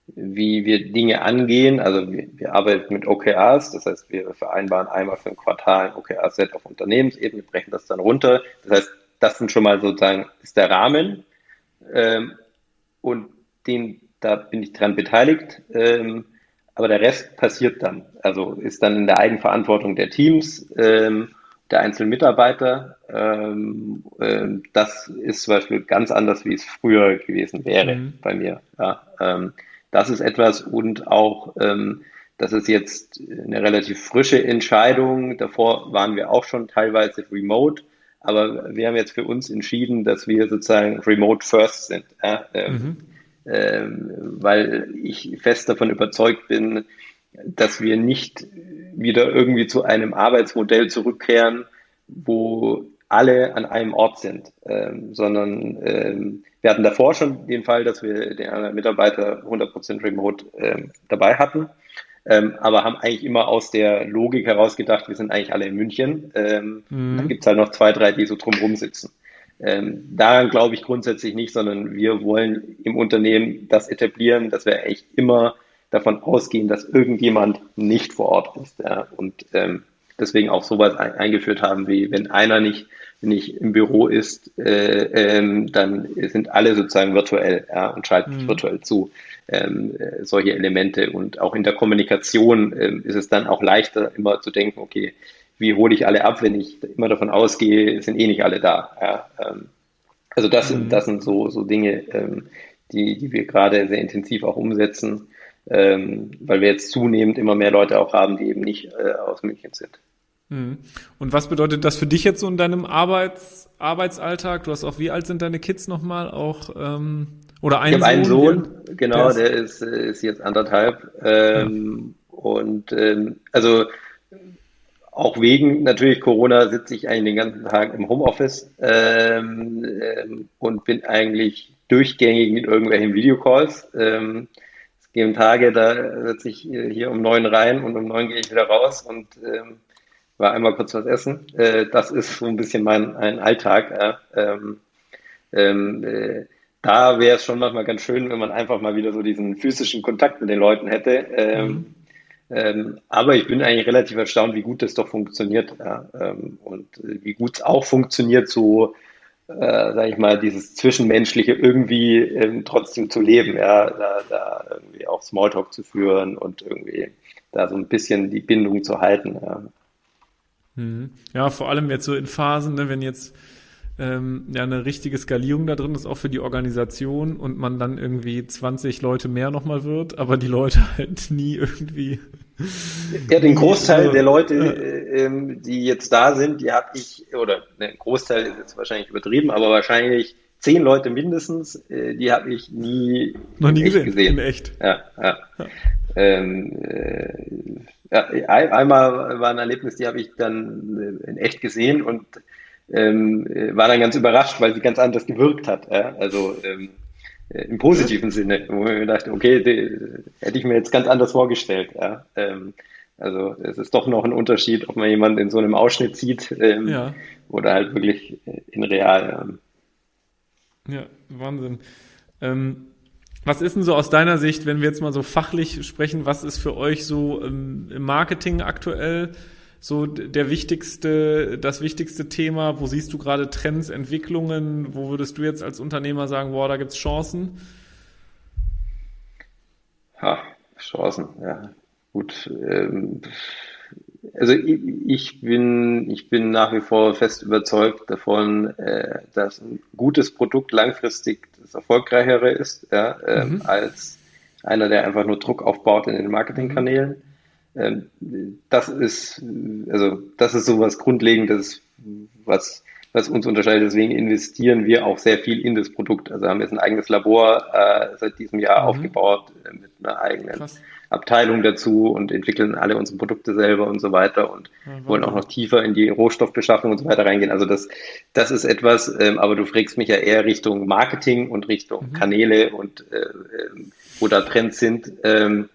wie wir Dinge angehen. Also wir, wir, arbeiten mit OKRs, das heißt, wir vereinbaren einmal für ein Quartal ein OKR-Set auf Unternehmensebene, brechen das dann runter. Das heißt, das sind schon mal sozusagen ist der Rahmen ähm, und den da bin ich dran beteiligt. Ähm, aber der Rest passiert dann. Also ist dann in der Eigenverantwortung der Teams, ähm, der einzelnen Mitarbeiter. Ähm, ähm, das ist zum Beispiel ganz anders, wie es früher gewesen wäre mhm. bei mir. Ja, ähm, das ist etwas und auch, ähm, das ist jetzt eine relativ frische Entscheidung. Davor waren wir auch schon teilweise remote. Aber wir haben jetzt für uns entschieden, dass wir sozusagen remote first sind. Ja? Ähm, mhm ähm, weil ich fest davon überzeugt bin, dass wir nicht wieder irgendwie zu einem Arbeitsmodell zurückkehren, wo alle an einem Ort sind, ähm, sondern ähm, wir hatten davor schon den Fall, dass wir den Mitarbeiter 100% remote ähm, dabei hatten, ähm, aber haben eigentlich immer aus der Logik heraus gedacht, wir sind eigentlich alle in München. Ähm, mhm. Dann gibt es halt noch zwei, drei, die so drumherum sitzen. Ähm, daran glaube ich grundsätzlich nicht, sondern wir wollen im Unternehmen das etablieren, dass wir echt immer davon ausgehen, dass irgendjemand nicht vor Ort ist. Ja, und ähm, deswegen auch sowas ein, eingeführt haben, wie wenn einer nicht, nicht im Büro ist, äh, ähm, dann sind alle sozusagen virtuell ja, und schalten mhm. virtuell zu. Ähm, äh, solche Elemente und auch in der Kommunikation ähm, ist es dann auch leichter, immer zu denken, okay, wie hole ich alle ab, wenn ich immer davon ausgehe, sind eh nicht alle da. Ja, ähm, also das, mhm. das sind so, so Dinge, ähm, die, die wir gerade sehr intensiv auch umsetzen, ähm, weil wir jetzt zunehmend immer mehr Leute auch haben, die eben nicht äh, aus München sind. Mhm. Und was bedeutet das für dich jetzt so in deinem Arbeits, Arbeitsalltag? Du hast auch, wie alt sind deine Kids nochmal? Auch ähm, oder ein ich Sohn? einen Sohn, genau, der ist, der ist, ist jetzt anderthalb. Ähm, ja. Und ähm, also auch wegen natürlich Corona sitze ich eigentlich den ganzen Tag im Homeoffice ähm, ähm, und bin eigentlich durchgängig mit irgendwelchen Videocalls. Ähm, geben Tage, da sitze ich hier um neun rein und um neun gehe ich wieder raus und ähm, war einmal kurz was essen. Äh, das ist so ein bisschen mein ein Alltag. Ja. Ähm, äh, da wäre es schon manchmal ganz schön, wenn man einfach mal wieder so diesen physischen Kontakt mit den Leuten hätte. Ähm, mhm ähm, aber ich bin eigentlich relativ erstaunt, wie gut das doch funktioniert. Ja, ähm, und wie gut es auch funktioniert, so äh, sage ich mal, dieses Zwischenmenschliche irgendwie ähm, trotzdem zu leben, ja, da, da irgendwie auch Smalltalk zu führen und irgendwie da so ein bisschen die Bindung zu halten. Ja, mhm. ja vor allem jetzt so in Phasen, ne, wenn jetzt ähm, ja eine richtige Skalierung da drin ist, auch für die Organisation und man dann irgendwie 20 Leute mehr nochmal wird, aber die Leute halt nie irgendwie. Ja, den Großteil der Leute, äh, ähm, die jetzt da sind, die habe ich, oder ne, Großteil ist jetzt wahrscheinlich übertrieben, aber wahrscheinlich zehn Leute mindestens, äh, die habe ich nie, Noch nie gesehen, gesehen. In echt. Ja, ja. ja. Ähm, äh, ja, einmal war ein Erlebnis, die habe ich dann äh, in echt gesehen und ähm, äh, war dann ganz überrascht, weil sie ganz anders gewirkt hat. Ja? Also ähm, äh, im positiven Sinne, wo ich mir dachte, okay, die, hätte ich mir jetzt ganz anders vorgestellt. Ja? Ähm, also es ist doch noch ein Unterschied, ob man jemanden in so einem Ausschnitt sieht ähm, ja. oder halt wirklich in real. Ja, ja Wahnsinn. Ähm, was ist denn so aus deiner Sicht, wenn wir jetzt mal so fachlich sprechen, was ist für euch so ähm, im Marketing aktuell so der wichtigste, das wichtigste Thema? Wo siehst du gerade Trends, Entwicklungen? Wo würdest du jetzt als Unternehmer sagen, boah, da gibt's Chancen? Ha, Chancen, ja. Gut. Ähm, also ich, ich, bin, ich bin nach wie vor fest überzeugt davon, äh, dass ein gutes Produkt langfristig das erfolgreichere ist, ja, äh, mhm. als einer, der einfach nur Druck aufbaut in den Marketingkanälen. Ähm, das ist, also, das ist so was Grundlegendes, was, was uns unterscheidet. Deswegen investieren wir auch sehr viel in das Produkt. Also haben jetzt ein eigenes Labor äh, seit diesem Jahr mhm. aufgebaut äh, mit einer eigenen Krass. Abteilung dazu und entwickeln alle unsere Produkte selber und so weiter und ja, wollen auch noch tiefer in die Rohstoffbeschaffung und so weiter reingehen. Also das, das ist etwas, ähm, aber du fragst mich ja eher Richtung Marketing und Richtung mhm. Kanäle und äh, äh, wo da Trends sind. Ähm,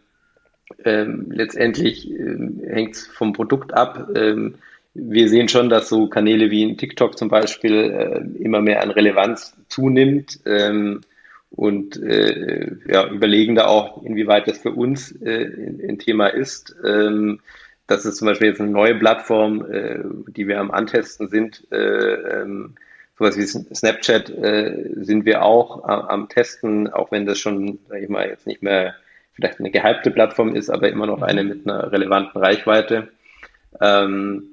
ähm, letztendlich ähm, hängt es vom Produkt ab. Ähm, wir sehen schon, dass so Kanäle wie TikTok zum Beispiel äh, immer mehr an Relevanz zunimmt ähm, und äh, ja, überlegen da auch, inwieweit das für uns äh, ein Thema ist. Ähm, das ist zum Beispiel jetzt eine neue Plattform, äh, die wir am Antesten sind. Äh, ähm, sowas wie Snapchat äh, sind wir auch am, am Testen, auch wenn das schon, sag ich mal, jetzt nicht mehr vielleicht eine gehypte Plattform ist, aber immer noch eine mit einer relevanten Reichweite. Ähm,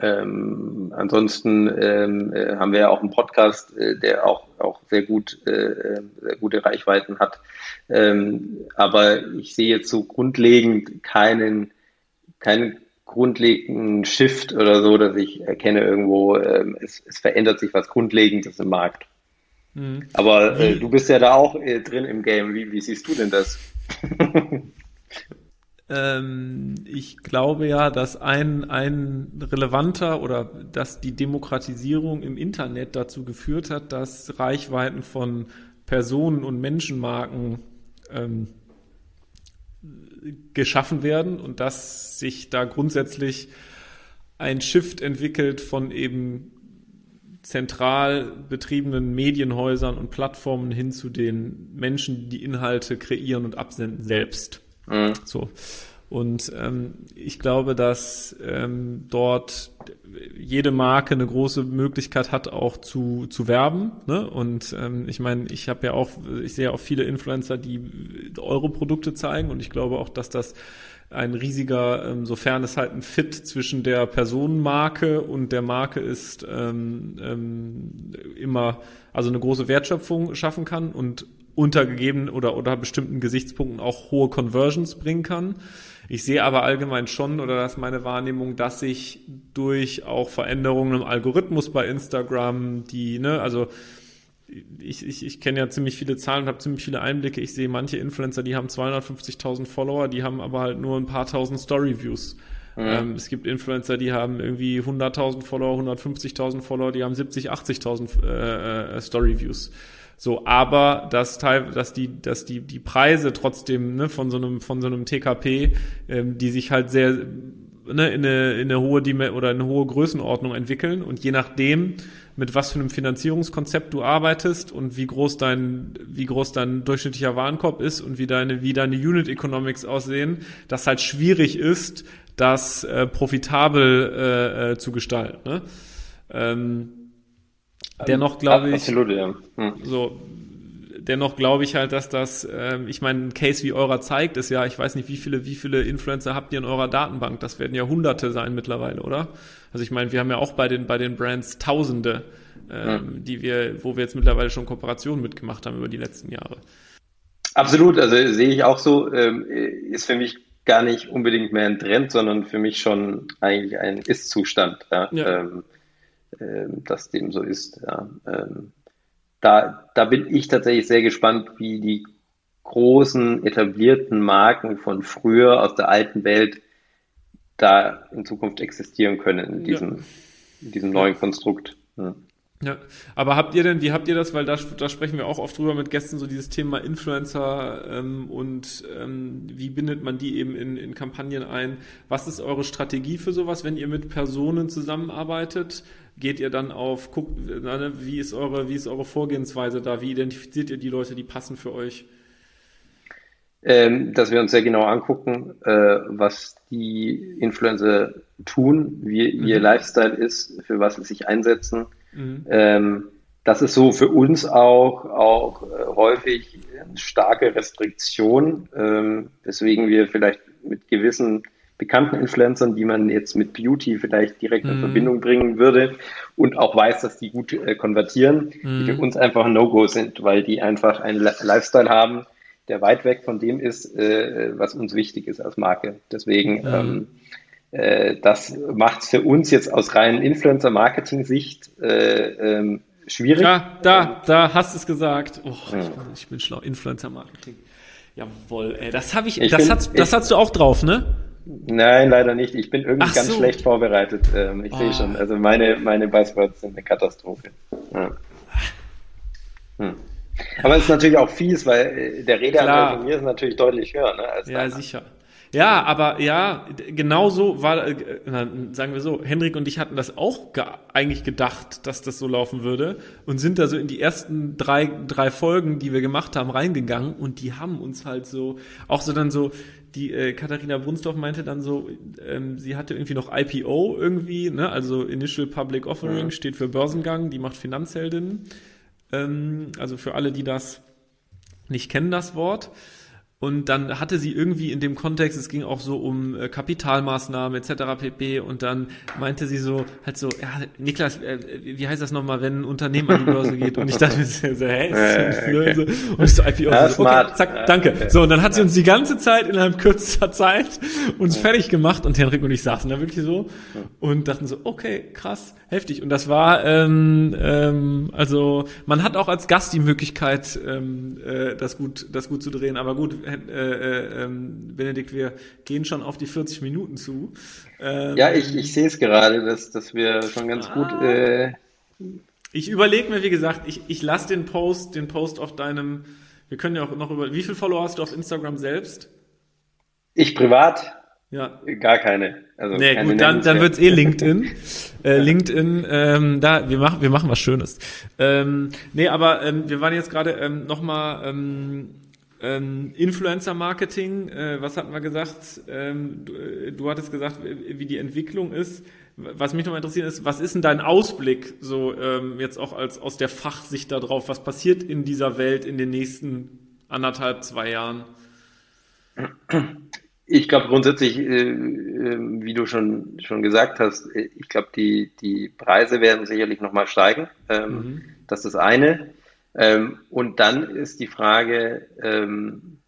ähm, ansonsten ähm, äh, haben wir ja auch einen Podcast, äh, der auch, auch sehr gut, äh, sehr gute Reichweiten hat. Ähm, aber ich sehe jetzt so grundlegend keinen, keinen grundlegenden Shift oder so, dass ich erkenne irgendwo, ähm, es, es verändert sich was Grundlegendes im Markt. Mhm. Aber äh, du bist ja da auch äh, drin im Game. Wie, wie siehst du denn das? ähm, ich glaube ja, dass ein, ein relevanter oder dass die Demokratisierung im Internet dazu geführt hat, dass Reichweiten von Personen und Menschenmarken ähm, geschaffen werden und dass sich da grundsätzlich ein Shift entwickelt von eben zentral betriebenen Medienhäusern und Plattformen hin zu den Menschen, die Inhalte kreieren und absenden selbst. Mhm. So. Und ähm, ich glaube, dass ähm, dort jede Marke eine große Möglichkeit hat, auch zu, zu werben. Ne? Und ähm, ich meine, ich habe ja auch, ich sehe auch viele Influencer, die eure Produkte zeigen und ich glaube auch, dass das ein riesiger, ähm, sofern es halt ein Fit zwischen der Personenmarke und der Marke ist, ähm, ähm, immer, also eine große Wertschöpfung schaffen kann und untergegeben oder oder bestimmten Gesichtspunkten auch hohe Conversions bringen kann. Ich sehe aber allgemein schon, oder das ist meine Wahrnehmung, dass sich durch auch Veränderungen im Algorithmus bei Instagram, die, ne, also ich, ich, ich kenne ja ziemlich viele Zahlen und habe ziemlich viele Einblicke. Ich sehe manche Influencer, die haben 250.000 Follower, die haben aber halt nur ein paar tausend Story-Views. Mhm. Ähm, es gibt Influencer, die haben irgendwie 100.000 Follower, 150.000 Follower, die haben 70, 80.000 äh, äh, Story-Views. So, aber dass Teil, dass die, dass die die Preise trotzdem ne, von so einem von so einem TKP, ähm, die sich halt sehr ne, in eine in eine hohe Dime oder eine hohe Größenordnung entwickeln und je nachdem mit was für einem Finanzierungskonzept du arbeitest und wie groß dein, wie groß dein durchschnittlicher Warenkorb ist und wie deine, wie deine Unit Economics aussehen, das halt schwierig ist, das äh, profitabel äh, äh, zu gestalten. Ne? Ähm, Dennoch glaube ich, absolut, ja. Hm. so, dennoch glaube ich halt, dass das, äh, ich meine, ein Case wie eurer zeigt ist ja, ich weiß nicht, wie viele, wie viele Influencer habt ihr in eurer Datenbank? Das werden ja Hunderte sein mittlerweile, oder? Also ich meine, wir haben ja auch bei den bei den Brands Tausende, ähm, ja. die wir, wo wir jetzt mittlerweile schon Kooperationen mitgemacht haben über die letzten Jahre. Absolut, also sehe ich auch so, ähm, ist für mich gar nicht unbedingt mehr ein Trend, sondern für mich schon eigentlich ein Ist-Zustand, ja, ja. Ähm, äh, dass dem so ist. Ja. Ähm, da, da bin ich tatsächlich sehr gespannt, wie die großen etablierten Marken von früher aus der alten Welt da in Zukunft existieren können in diesem, ja. in diesem neuen Konstrukt. Ja. Ja, aber habt ihr denn, wie habt ihr das, weil da, da sprechen wir auch oft drüber mit Gästen, so dieses Thema Influencer ähm, und ähm, wie bindet man die eben in, in Kampagnen ein? Was ist eure Strategie für sowas, wenn ihr mit Personen zusammenarbeitet? Geht ihr dann auf, guckt, ne, wie ist eure, wie ist eure Vorgehensweise da? Wie identifiziert ihr die Leute, die passen für euch? Ähm, dass wir uns sehr genau angucken, äh, was die Influencer tun, wie mhm. ihr Lifestyle ist, für was sie sich einsetzen Mhm. Ähm, das ist so für uns auch, auch äh, häufig eine starke Restriktion, ähm, weswegen wir vielleicht mit gewissen bekannten Influencern, die man jetzt mit Beauty vielleicht direkt in mhm. Verbindung bringen würde und auch weiß, dass die gut äh, konvertieren, mhm. die für uns einfach No-Go sind, weil die einfach einen Lifestyle haben, der weit weg von dem ist, äh, was uns wichtig ist als Marke. Deswegen mhm. ähm, äh, das macht es für uns jetzt aus rein Influencer-Marketing-Sicht äh, ähm, schwierig. Ja, da, da hast du es gesagt. Oh, ja. ich, bin, ich, bin, schlau. Influencer-Marketing. Jawohl, ey, das habe ich, ich, das, bin, hast, das ich, hast du auch drauf, ne? Nein, leider nicht. Ich bin irgendwie Ach ganz so. schlecht vorbereitet. Ähm, ich oh. sehe schon. Also meine, meine Buzzwords sind eine Katastrophe. Ja. Hm. Aber es ist natürlich auch fies, weil äh, der Redeanteil von mir ist natürlich deutlich höher. Ne, ja, deiner. sicher. Ja, aber ja, genau so war, äh, sagen wir so, Henrik und ich hatten das auch ge eigentlich gedacht, dass das so laufen würde und sind da so in die ersten drei, drei Folgen, die wir gemacht haben, reingegangen und die haben uns halt so, auch so dann so, die äh, Katharina Brunsdorf meinte dann so, ähm, sie hatte irgendwie noch IPO irgendwie, ne, also Initial Public Offering ja. steht für Börsengang, die macht Finanzheldin. Ähm, also für alle, die das nicht kennen, das Wort. Und dann hatte sie irgendwie in dem Kontext, es ging auch so um äh, Kapitalmaßnahmen etc. pp. Und dann meinte sie so, halt so, ja, Niklas, äh, wie heißt das nochmal, wenn ein Unternehmen an die Börse geht? Und ich dachte mir so, hä, ist äh, so, und ich so IPO, ja, so, okay, zack, danke. So, und dann hat sie uns die ganze Zeit innerhalb kürzester Zeit uns fertig gemacht und Henrik und ich saßen da wirklich so und dachten so, okay, krass, heftig. Und das war, ähm, ähm, also man hat auch als Gast die Möglichkeit, ähm, äh, das gut, das gut zu drehen. Aber gut, äh, äh, ähm, Benedikt, wir gehen schon auf die 40 Minuten zu. Ähm, ja, ich, ich sehe es gerade, dass, dass wir schon ganz ah, gut. Äh, ich überlege mir, wie gesagt, ich, ich lasse den Post, den Post auf deinem. Wir können ja auch noch über. Wie viele Follower hast du auf Instagram selbst? Ich privat? Ja. Gar keine. Also nee, keine gut, dann, dann wird's eh LinkedIn. äh, LinkedIn, ähm, da, wir machen, wir machen was Schönes. Ähm, nee, aber ähm, wir waren jetzt gerade ähm, nochmal ähm, ähm, Influencer-Marketing, äh, was hatten wir gesagt? Ähm, du, äh, du, hattest gesagt, wie die Entwicklung ist. Was mich noch interessiert ist, was ist denn dein Ausblick so ähm, jetzt auch als aus der Fachsicht darauf? Was passiert in dieser Welt in den nächsten anderthalb, zwei Jahren? Ich glaube grundsätzlich, äh, äh, wie du schon, schon gesagt hast, äh, ich glaube, die, die Preise werden sicherlich nochmal steigen. Ähm, mhm. Das ist das eine. Ähm, und dann ist die Frage, ähm,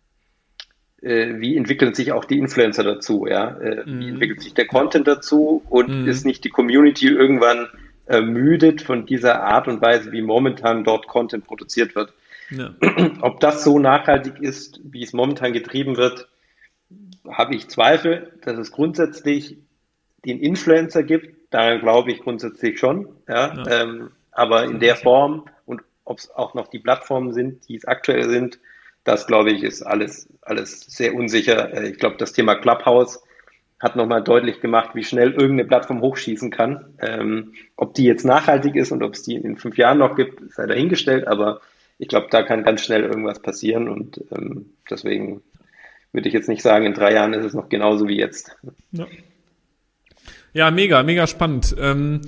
äh, wie entwickeln sich auch die Influencer dazu? Ja? Äh, mhm. Wie entwickelt sich der Content dazu? Und mhm. ist nicht die Community irgendwann ermüdet von dieser Art und Weise, wie momentan dort Content produziert wird? Ja. Ob das so nachhaltig ist, wie es momentan getrieben wird, habe ich Zweifel, dass es grundsätzlich den Influencer gibt. Daran glaube ich grundsätzlich schon. Ja? ja. Ähm, aber in der Form ob es auch noch die Plattformen sind, die es aktuell sind, das glaube ich, ist alles, alles sehr unsicher. Äh, ich glaube, das Thema Clubhouse hat nochmal deutlich gemacht, wie schnell irgendeine Plattform hochschießen kann. Ähm, ob die jetzt nachhaltig ist und ob es die in fünf Jahren noch gibt, sei dahingestellt, aber ich glaube, da kann ganz schnell irgendwas passieren und ähm, deswegen würde ich jetzt nicht sagen, in drei Jahren ist es noch genauso wie jetzt. Ja, ja mega, mega spannend. Ähm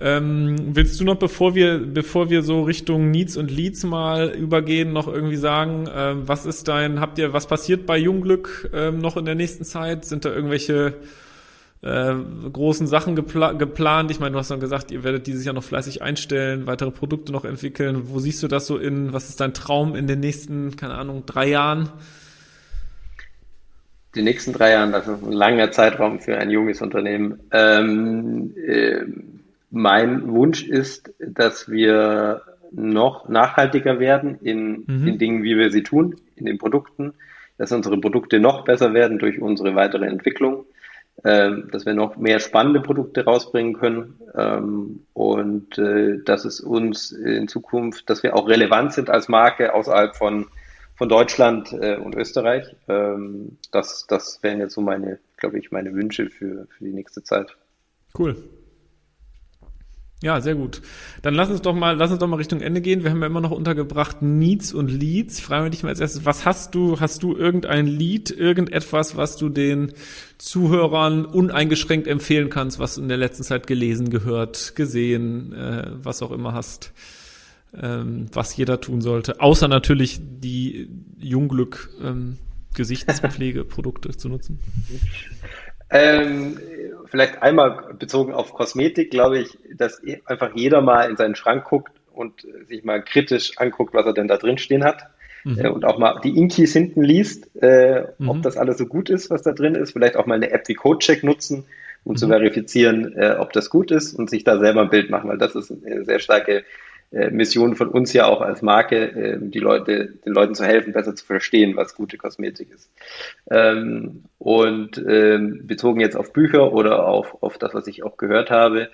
Ähm, willst du noch, bevor wir, bevor wir so Richtung Needs und Leads mal übergehen, noch irgendwie sagen, ähm, was ist dein, habt ihr, was passiert bei Jungglück ähm, noch in der nächsten Zeit? Sind da irgendwelche äh, großen Sachen gepla geplant? Ich meine, du hast dann gesagt, ihr werdet dieses Jahr noch fleißig einstellen, weitere Produkte noch entwickeln. Wo siehst du das so in, was ist dein Traum in den nächsten, keine Ahnung, drei Jahren? Die nächsten drei Jahren, das ist ein langer Zeitraum für ein junges Unternehmen. Ähm, äh, mein Wunsch ist, dass wir noch nachhaltiger werden in, mhm. in Dingen, wie wir sie tun, in den Produkten, dass unsere Produkte noch besser werden durch unsere weitere Entwicklung, ähm, dass wir noch mehr spannende Produkte rausbringen können ähm, und äh, dass es uns in Zukunft, dass wir auch relevant sind als Marke außerhalb von, von Deutschland äh, und Österreich. Ähm, das, das wären jetzt so meine, glaube ich, meine Wünsche für, für die nächste Zeit. Cool. Ja, sehr gut. Dann lass uns doch mal, lass uns doch mal Richtung Ende gehen. Wir haben ja immer noch untergebracht Needs und Leads. Fragen wir dich mal als erstes, was hast du, hast du irgendein Lied, irgendetwas, was du den Zuhörern uneingeschränkt empfehlen kannst, was du in der letzten Zeit gelesen, gehört, gesehen, äh, was auch immer hast, ähm, was jeder tun sollte, außer natürlich die Jungglück ähm, Gesichtspflegeprodukte zu nutzen? Ähm, vielleicht einmal bezogen auf Kosmetik, glaube ich, dass einfach jeder mal in seinen Schrank guckt und sich mal kritisch anguckt, was er denn da drin stehen hat. Mhm. Äh, und auch mal die Inkis hinten liest, äh, mhm. ob das alles so gut ist, was da drin ist. Vielleicht auch mal eine App wie CodeCheck nutzen, um mhm. zu verifizieren, äh, ob das gut ist und sich da selber ein Bild machen, weil das ist eine sehr starke Mission von uns ja auch als Marke, äh, die Leute, den Leuten zu helfen, besser zu verstehen, was gute Kosmetik ist. Ähm, und ähm, bezogen jetzt auf Bücher oder auf, auf das, was ich auch gehört habe,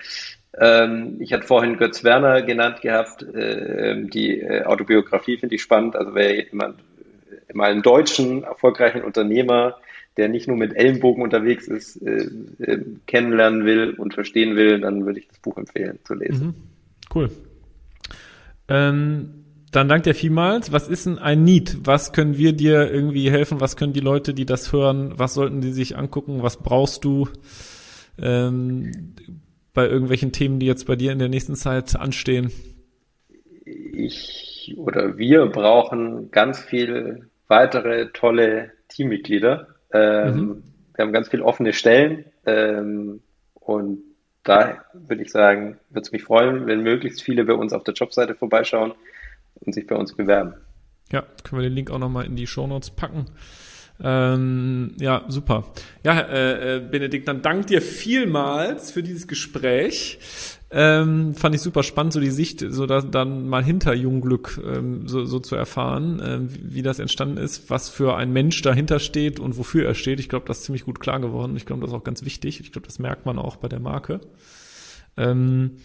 ähm, ich hatte vorhin Götz Werner genannt gehabt, äh, die äh, Autobiografie finde ich spannend. Also wer jemand mal einen deutschen erfolgreichen Unternehmer, der nicht nur mit Ellenbogen unterwegs ist, äh, äh, kennenlernen will und verstehen will, dann würde ich das Buch empfehlen zu lesen. Mhm. Cool. Ähm, dann dankt dir vielmals. Was ist denn ein Need? Was können wir dir irgendwie helfen? Was können die Leute, die das hören, was sollten die sich angucken? Was brauchst du ähm, bei irgendwelchen Themen, die jetzt bei dir in der nächsten Zeit anstehen? Ich oder wir brauchen ganz viel weitere tolle Teammitglieder. Ähm, mhm. Wir haben ganz viele offene Stellen ähm, und da würde ich sagen, würde es mich freuen, wenn möglichst viele bei uns auf der Jobseite vorbeischauen und sich bei uns bewerben. Ja, können wir den Link auch nochmal in die Show Notes packen. Ähm, ja, super. Ja, äh, äh, Benedikt, dann dank dir vielmals für dieses Gespräch. Ähm, fand ich super spannend, so die Sicht, so da, dann mal hinter Jungglück ähm, so, so zu erfahren, ähm, wie, wie das entstanden ist, was für ein Mensch dahinter steht und wofür er steht. Ich glaube, das ist ziemlich gut klar geworden. Ich glaube, das ist auch ganz wichtig. Ich glaube, das merkt man auch bei der Marke. Ähm,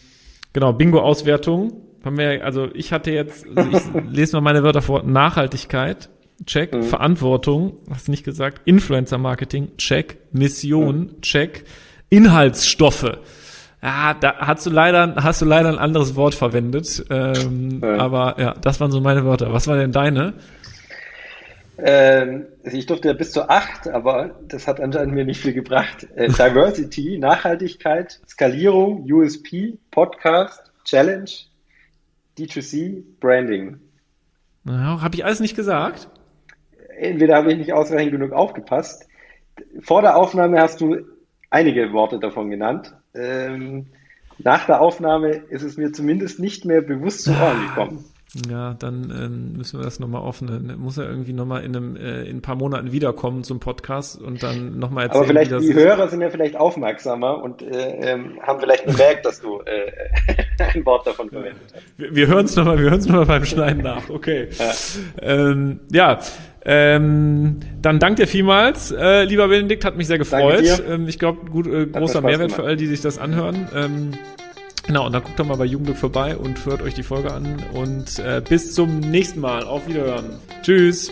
genau, Bingo-Auswertung. Haben wir, also ich hatte jetzt, also ich lese mal meine Wörter vor, Nachhaltigkeit, check, mhm. Verantwortung, hast du nicht gesagt, Influencer-Marketing, check, Mission, mhm. check, Inhaltsstoffe ja, da hast du leider, hast du leider ein anderes Wort verwendet. Ähm, ja. Aber ja, das waren so meine Wörter. Was war denn deine? Ähm, also ich durfte ja bis zu acht, aber das hat anscheinend mir nicht viel gebracht. Äh, Diversity, Nachhaltigkeit, Skalierung, USP, Podcast, Challenge, D2C, Branding. Ja, habe ich alles nicht gesagt? Entweder habe ich nicht ausreichend genug aufgepasst. Vor der Aufnahme hast du einige Worte davon genannt. Ähm, nach der Aufnahme ist es mir zumindest nicht mehr bewusst zu Ohren gekommen. Ja, dann ähm, müssen wir das nochmal offen. Muss er irgendwie nochmal in, einem, äh, in ein paar Monaten wiederkommen zum Podcast und dann nochmal erzählen. Aber vielleicht die Hörer sind ja vielleicht aufmerksamer und äh, ähm, haben vielleicht bemerkt, dass du äh, ein Wort davon verwendet hast. Wir, wir hören es nochmal, wir nochmal beim Schneiden nach. Okay. Ja. Ähm, ja. Ähm, dann danke dir vielmals, äh, lieber Benedikt, hat mich sehr gefreut. Ähm, ich glaube, gut, äh, großer Mehrwert gemacht. für all die sich das anhören. Ähm, genau, und dann guckt doch mal bei Jugendglück vorbei und hört euch die Folge an. Und äh, bis zum nächsten Mal. Auf Wiederhören. Tschüss.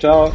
Ciao.